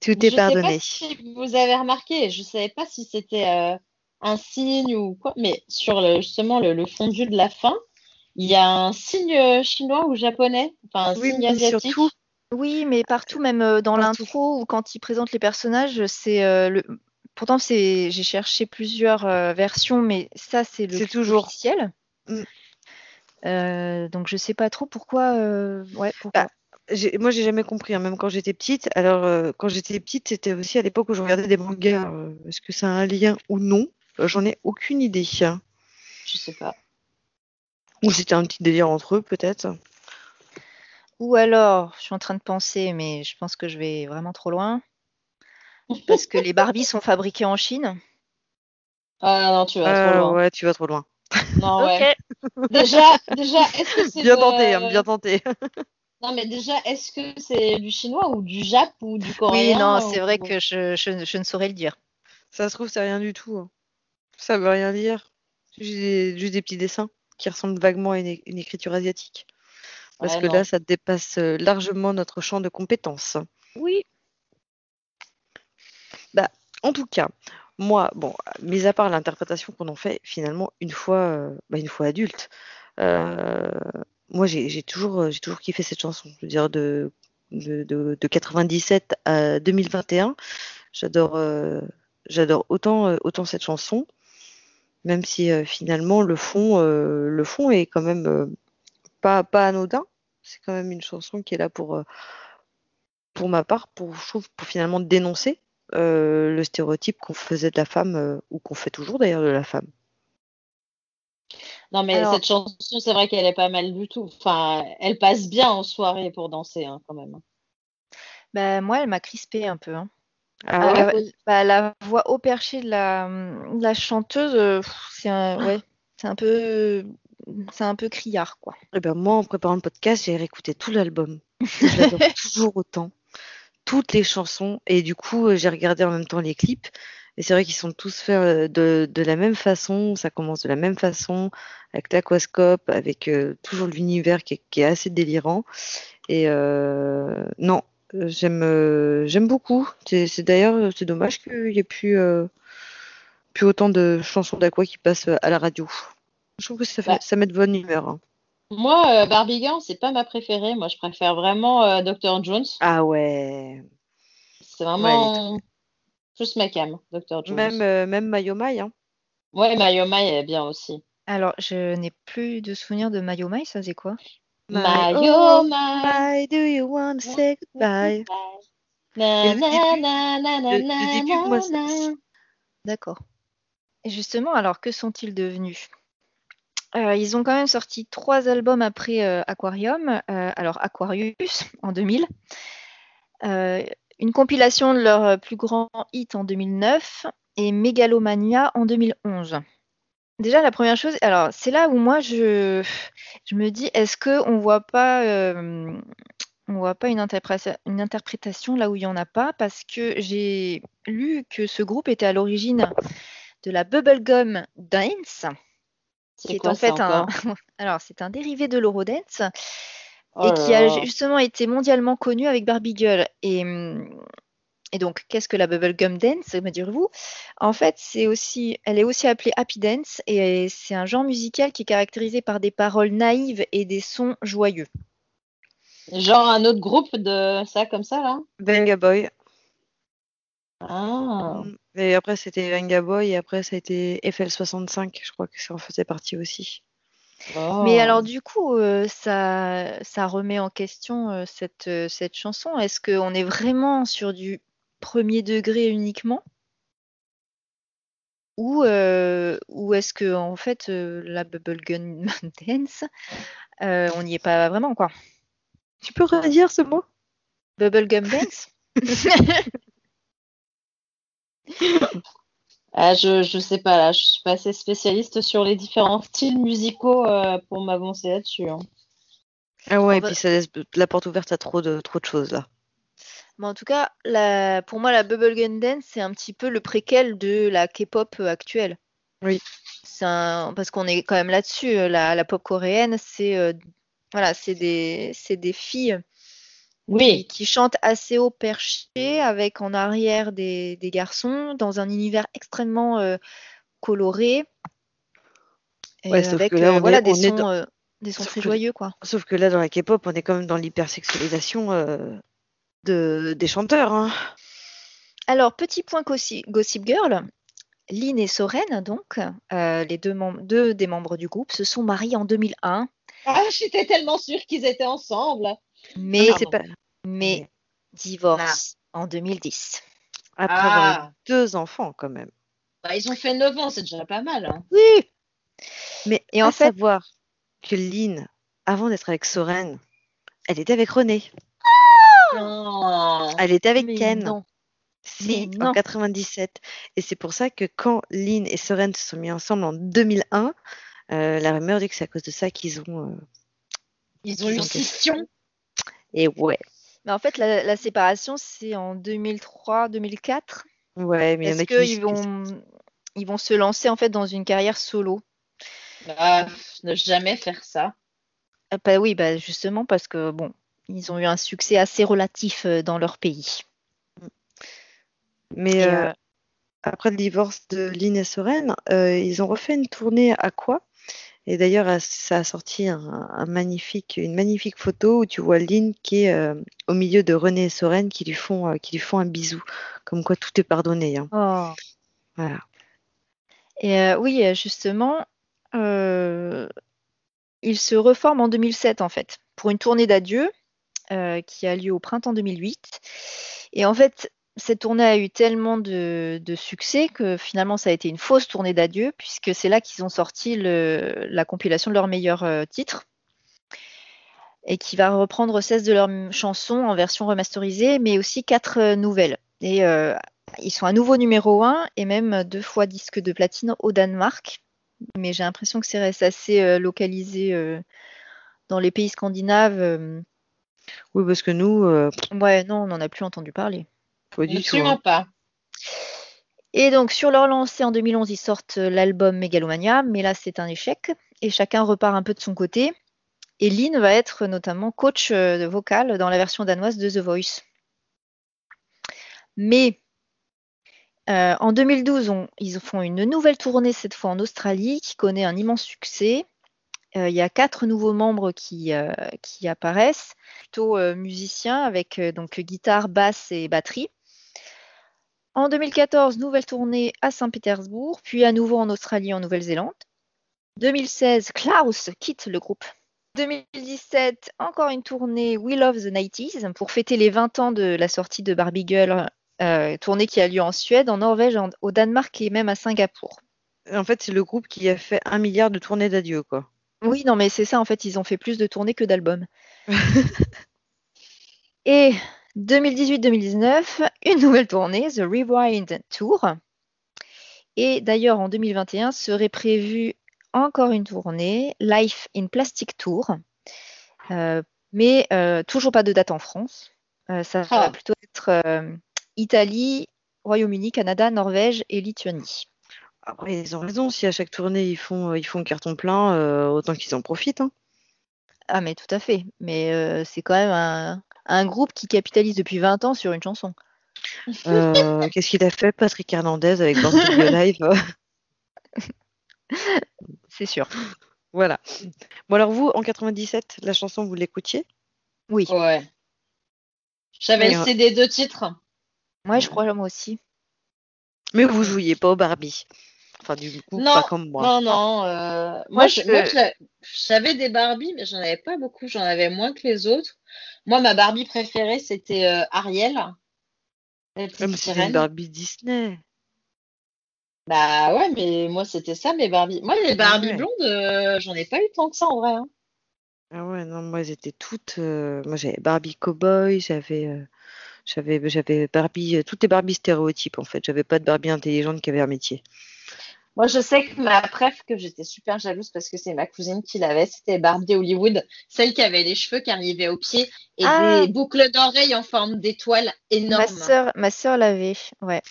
Tout Je est sais pardonné. pas si vous avez remarqué, je savais pas si c'était euh, un signe ou quoi, mais sur le, justement le, le fondu de la fin, il y a un signe euh, chinois ou japonais, enfin un Oui, signe mais asiatique. surtout, Oui, mais partout, même euh, dans l'intro ou quand ils présentent les personnages, c'est euh, le. Pourtant, c'est j'ai cherché plusieurs euh, versions, mais ça, c'est le C'est toujours. officiel. Mm. Euh, donc, je sais pas trop pourquoi. euh, Ouais, pourquoi. Bah, moi, j'ai jamais compris, hein, même quand j'étais petite. Alors, euh, quand j'étais petite, c'était aussi à l'époque où je regardais des mangas. euh, Est-ce que ça a un lien ou non? Euh, J'en ai aucune idée. hein. Je sais pas. Ou c'était un petit délire entre eux, peut-être. Ou alors, je suis en train de penser, mais je pense que je vais vraiment trop loin. Parce que les Barbies sont fabriquées en Chine. Ah non, tu vas Euh, trop loin. ouais, tu vas trop loin. Non, ouais. Déjà, déjà, est-ce que (laughs) c'est Bien de- tenté, hein, bien tenté. Non, mais déjà, est-ce que c'est du chinois ou du jap ou du Oui, coréen non, c'est vrai que je, je- je ne saurais le dire. Ça se trouve, c'est rien du tout. hein. Ça veut rien dire. Juste des, juste des petits dessins qui ressemblent vaguement à une, écriture asiatique. Parce Ouais, que non. là, ça dépasse euh, largement notre champ de compétences. Oui. En tout cas, moi, bon, mis à part l'interprétation qu'on en fait finalement une fois, euh, bah, une fois adulte, euh, moi j'ai toujours, euh, j'ai toujours kiffé cette chanson. Je veux dire, de, de, de, de 97 à 2021, j'adore euh, euh, autant cette chanson, même si finalement le fond, est quand même pas, anodin. C'est quand même une chanson qui est là pour, pour ma part, pour, pour finalement dénoncer le stéréotype qu'on faisait de la femme, ou qu'on fait toujours d'ailleurs de la femme. Non, mais Alors- cette chanson, c'est vrai qu'elle est pas mal du tout. Enfin, elle passe bien en soirée pour danser, hein, quand même. Bah, moi, elle m'a crispé un peu. hein. Ah Ah, ouais? euh, bah, la voix haut perché de la, de la chanteuse, euh, pff, c'est un, ouais, c'est un peu, c'est un peu criard, quoi. Eh ben, moi, en préparant le podcast, j'ai réécouté tout l'album. (laughs) Toujours autant. Toutes les chansons. Et du coup, euh, j'ai regardé en même temps les clips. Et c'est vrai qu'ils sont tous faits euh, de, de la même façon. Ça commence de la même façon, avec l'aquascope, avec euh, toujours l'univers qui, est- qui est assez délirant. Et euh, non, j'aime j'aime beaucoup. C'est d'ailleurs, c'est dommage qu'il n'y ait plus, plus autant de chansons d'Aqua qui passent à la radio. Je trouve que ça, fait, Ouais. ça met de bonne humeur. hein. Moi, euh, Barbie Girl, c'est pas ma préférée. Moi, je préfère vraiment euh, Dr. Jones. Ah ouais. C'est vraiment plus ma cam, Dr. Jones. Même, euh, même Mayomai, hein. Ouais, Mayoma est bien aussi. Alors, je n'ai plus de souvenir de Mayomai, ça faisait quoi? Do you want to say goodbye? D'accord. Et justement, alors que sont-ils devenus? Euh, ils ont quand même sorti trois albums après euh, Aquarium. Euh, alors Aquarius en 2000, euh, une compilation de leurs euh, plus grands hits en 2009 et Megalomania en 2011. Déjà, la première chose, alors c'est là où moi je, je me dis, est-ce que on voit pas, euh, on voit pas une, interpréta- une interprétation là où il y en a pas, parce que j'ai lu que ce groupe était à l'origine de la bubblegum dance, qui est quoi en fait un, (laughs) alors c'est un dérivé de l'eurodance Oh et qui a justement été mondialement connu avec Barbie Girl. Et, hum, et donc, qu'est-ce que la bubblegum dance, me direz-vous? En fait, c'est aussi, elle est aussi appelée happy dance et c'est un genre musical qui est caractérisé par des paroles naïves et des sons joyeux. Genre un autre groupe de ça comme ça là? Venga Boy. Ah. Et après, c'était Venga Boy, et après, ça a été FL65. Je crois que ça en faisait partie aussi. Oh. Mais alors, du coup, euh, ça, ça remet en question euh, cette, euh, cette chanson. Est-ce qu'on est vraiment sur du premier degré uniquement? Ou, ou est-ce que en fait la bubblegum (laughs) dance, on n'y est pas vraiment quoi? Tu peux redire ce mot? Bubblegum dance? (laughs) Ah, je, je sais pas là, je suis pas assez spécialiste sur les différents styles musicaux euh, pour m'avancer là-dessus. hein. Ah ouais, On et va- puis ça laisse la porte ouverte à trop de, trop de choses là. Mais en tout cas, la- pour moi, la bubblegum dance, c'est un petit peu le préquel de la K-pop actuelle. Oui. C'est un- Parce qu'on est quand même là-dessus. euh, La, la pop coréenne, c'est euh, voilà, c'est des, c'est des filles Oui, qui chantent assez haut perché avec en arrière des, des garçons dans un univers extrêmement euh, coloré. Et Ouais, sauf avec que là, euh, on est- des on est sons, dans- euh, des sons Sauf très que- joyeux, quoi. Sauf que là, dans la K-pop, on est quand même dans l'hypersexualisation euh, de, des chanteurs. Hein. Alors, petit point gossi- Gossip Girl. Lynn et Soren, donc, euh, les deux, des membres du groupe, se sont mariés en 2001, ah, j'étais tellement sûre qu'ils étaient ensemble. mais, Mais c'est pas mais divorce en 2010. après avoir eu Ah, deux enfants quand même. bah, ils ont fait 9 ans, c'est déjà pas mal. hein. Oui, Mais Et à en fait- savoir que Lynn, avant d'être avec Soren, elle était avec René. Non. Elle était avec mais Ken. non. Si, Mais en non. 97. Et c'est pour ça que quand Lynn et Soren se sont mis ensemble en 2001, euh, la rumeur dit que c'est à cause de ça qu'ils ont. euh, Ils ont eu scission. Et ouais. Mais en fait, la, la séparation, c'est en 2003-2004. Ouais, mais disent qu'ils vont, ils vont se lancer en fait dans une carrière solo Ah, ne jamais faire ça. Euh, bah oui, bah justement parce que bon, ils ont eu un succès assez relatif euh, dans leur pays. Mais Et, euh, euh, après le divorce de Lynn et Soren, euh, ils ont refait une tournée à quoi? Et d'ailleurs, ça a sorti un, un magnifique, une magnifique photo où tu vois Lynn qui est euh, au milieu de René et Soren qui lui font, euh, qui lui font un bisou. Comme quoi tout est pardonné. hein. oh. Voilà. Et euh, oui, justement, ils se reforment en 2007 en fait pour une tournée d'adieu qui a lieu au printemps 2008. Et en fait, cette tournée a eu tellement de, de succès que finalement ça a été une fausse tournée d'adieu puisque c'est là qu'ils ont sorti le- la compilation de leurs meilleurs euh, titres et qui va reprendre 16 de leurs chansons en version remasterisée, mais aussi quatre euh, nouvelles. Et euh, ils sont à nouveau numéro 1 et même deux fois disque de platine au Danemark. Mais j'ai l'impression que c'est assez localisé dans les pays scandinaves. Oui, parce que nous, Ouais, non, on n'en a plus entendu parler. Pas du tout. Absolument hein. pas. Et donc, sur leur lancée en 2011, ils sortent l'album Megalomania, mais là, c'est un échec. Et chacun repart un peu de son côté. Et Lynn va être notamment coach euh, vocal dans la version danoise de The Voice. Mais euh, en 2012, on- ils font une nouvelle tournée, cette fois en Australie, qui connaît un immense succès. Euh, il y a quatre nouveaux membres qui, euh, qui apparaissent, plutôt musiciens avec donc guitare, basse et batterie. En 2014, nouvelle tournée à Saint-Pétersbourg, puis à nouveau en Australie et en Nouvelle-Zélande. 2016, Klaus quitte le groupe. 2017, encore une tournée We Love the 90s pour fêter les 20 ans de la sortie de Barbie Girl, euh, tournée qui a lieu en Suède, en Norvège, en- au Danemark et même à Singapour. En fait, c'est le groupe qui a fait un milliard de tournées d'adieu, quoi. Oui, non, mais c'est ça, en fait, ils ont fait plus de tournées que d'albums. (laughs) Et 2018-2019, une nouvelle tournée, The Rewind Tour. Et d'ailleurs, en 2021, serait prévue encore une tournée, Life in Plastic Tour. Euh, mais euh, toujours pas de date en France. Euh, ça va Ah. plutôt être Italie, Royaume-Uni, Canada, Norvège et Lituanie. Après, ils ont raison. Si à chaque tournée ils font, ils font carton plein, autant qu'ils en profitent. hein. Ah, mais tout à fait. Mais c'est quand même un, un groupe qui capitalise depuis 20 ans sur une chanson. Euh, Qu'est-ce qu'il a fait, Patrick Hernandez, avec Born (laughs) euh, C'est sûr. Voilà. Bon, alors vous, en 97, la chanson, vous l'écoutiez? Oui. Ouais. J'avais le ouais. CD de titre. Moi, je crois moi aussi. Mais vous jouiez pas au Barbie. Enfin, du coup, Non, pas comme moi. Non, non. euh, moi, Moi, je- je- moi, je- j'avais des Barbies, mais j'en avais pas beaucoup. J'en avais moins que les autres. Moi, ma Barbie préférée, c'était euh, Ariel. La petite c'était une Barbie Disney. Bah ouais, mais moi c'était ça mes Barbie. Moi les Barbie ouais. blondes, euh, j'en ai pas eu tant que ça en vrai. hein. Ah ouais, non, moi, elles étaient toutes. euh, Moi, j'avais Barbie Cowboy, j'avais. euh, J'avais, j'avais Barbie, toutes les Barbie stéréotypes en fait. J'avais pas de Barbie intelligente qui avait un métier. Moi je sais que ma préf que j'étais super jalouse parce que c'est ma cousine qui l'avait, c'était Barbie Hollywood, celle qui avait les cheveux qui arrivaient aux pieds et Ah. des boucles d'oreilles en forme d'étoile Ma énormes. sœur, ma sœur l'avait. Ouais.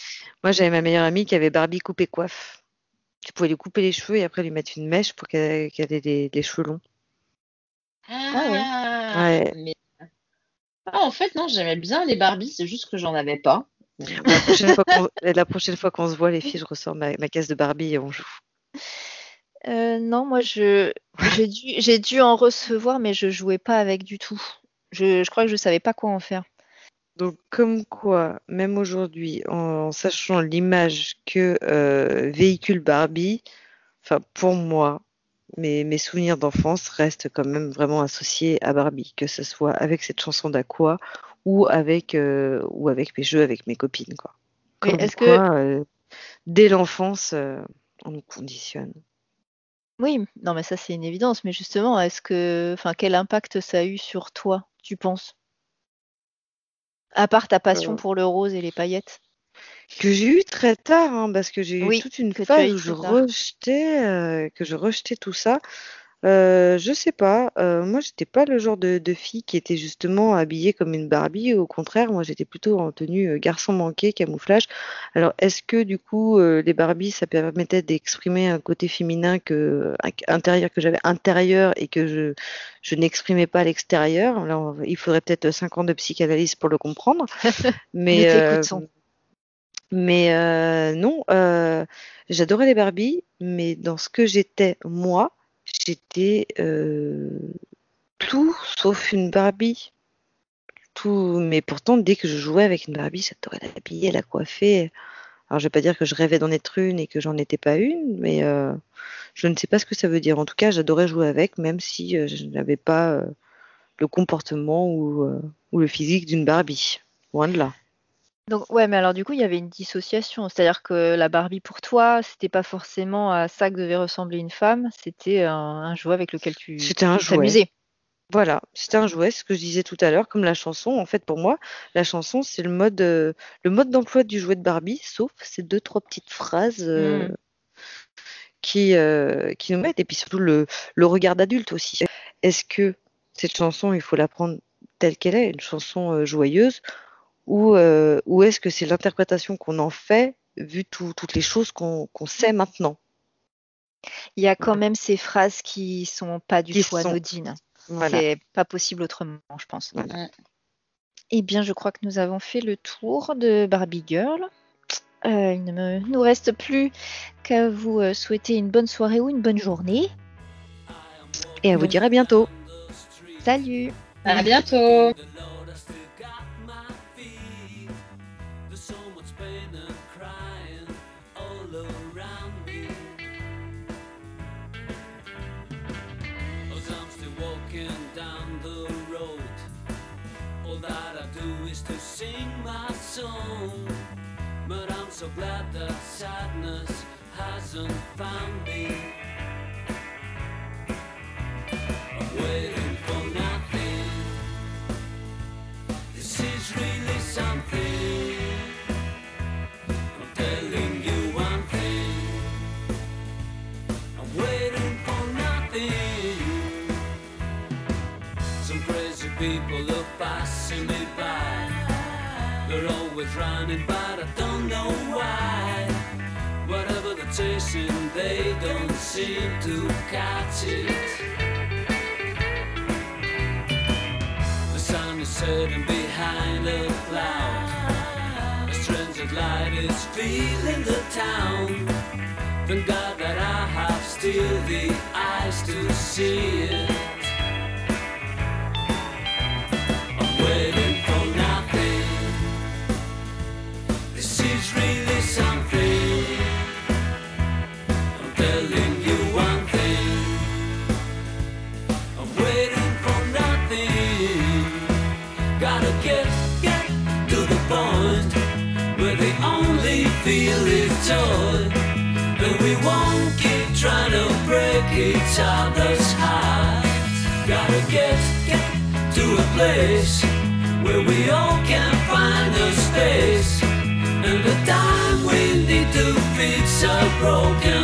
Moi, j'avais ma meilleure amie qui avait Barbie coupée coiffe. Tu pouvais lui couper les cheveux et après lui mettre une mèche pour qu'elle ait des, des cheveux longs. Ah, Ouais. mais- Ah, en fait, non, j'aimais bien les Barbies, c'est juste que j'en avais pas. La prochaine fois qu'on, (laughs) la prochaine fois qu'on se voit, les filles, je ressors ma, ma caisse de Barbie et on joue. Euh, non, moi je j'ai dû j'ai dû en recevoir, mais je jouais pas avec du tout. Je, je crois que je savais pas quoi en faire. Donc, comme quoi, même aujourd'hui, en, sachant l'image que euh, véhicule Barbie, enfin, pour moi, mes, mes souvenirs d'enfance restent quand même vraiment associés à Barbie, que ce soit avec cette chanson d'Aqua ou avec, euh, ou avec mes jeux avec mes copines, quoi. Comme est-ce que- quoi, euh, dès l'enfance, euh, on nous conditionne. Oui, non, mais ça c'est une évidence. Mais justement, est-ce que, enfin, quel impact ça a eu sur toi, tu penses? À part ta passion pour le rose et les paillettes? Que j'ai eu très tard, hein, parce que j'ai eu Oui, toute une que phase où je tard. rejetais, euh, que je rejetais tout ça. Euh, je sais pas, euh, moi j'étais pas le genre de, de fille qui était justement habillée comme une Barbie, au contraire, moi j'étais plutôt en tenue euh, garçon manqué, camouflage. Alors est-ce que du coup euh, les Barbies ça permettait d'exprimer un côté féminin que intérieur que j'avais intérieur et que je, je n'exprimais pas à l'extérieur? Alors il faudrait peut-être 5 ans de psychanalyse pour le comprendre, (laughs) mais euh, mais euh, non, euh, j'adorais les Barbies, mais dans ce que j'étais moi, j'étais euh, tout sauf une Barbie. Tout, mais pourtant, dès que je jouais avec une Barbie, j'adorais l'habiller, la coiffer. Alors, je vais pas dire que je rêvais d'en être une et que j'en étais pas une, mais euh, je ne sais pas ce que ça veut dire. En tout cas, j'adorais jouer avec, même si euh, je n'avais pas le comportement ou, ou le physique d'une Barbie. Loin de là. Donc, ouais, mais alors du coup, il y avait une dissociation. C'est-à-dire que la Barbie pour toi, c'était pas forcément à ça que devait ressembler une femme, c'était un, un jouet avec lequel tu C'était un tu jouet. t'amusais. Voilà, c'était un jouet, ce que je disais tout à l'heure, comme la chanson. En fait, pour moi, la chanson, c'est le mode, euh, le mode d'emploi du jouet de Barbie, sauf ces deux, trois petites phrases euh, Mm. qui, euh, qui nous mettent, et puis surtout le, le regard d'adulte aussi. Est-ce que cette chanson, il faut la prendre telle qu'elle est, une chanson joyeuse, ou, euh, ou est-ce que c'est l'interprétation qu'on en fait, vu tout- toutes les choses qu'on sait maintenant? Il y a quand même ces phrases qui sont pas du Qui tout sont- anodines. Voilà. C'est pas possible autrement, je pense. Voilà. Eh bien, je crois que nous avons fait le tour de Barbie Girl. Euh, il ne me- nous reste plus qu'à vous euh, souhaiter une bonne soirée ou une bonne journée. Et à vous dire à bientôt. Salut À bientôt. So glad that sadness hasn't found me. I'm waiting for nothing. This is really something. I'm telling you one thing. I'm waiting for nothing. Some crazy people are passing me by. They're always running, but Chasing, they don't seem to catch it. The sun is setting behind a cloud. A strange light is filling the town. Thank God that I have still the eyes to see it. Each other's hearts. Gotta get, get to a place where we all can find a space and the time we need to fix our broken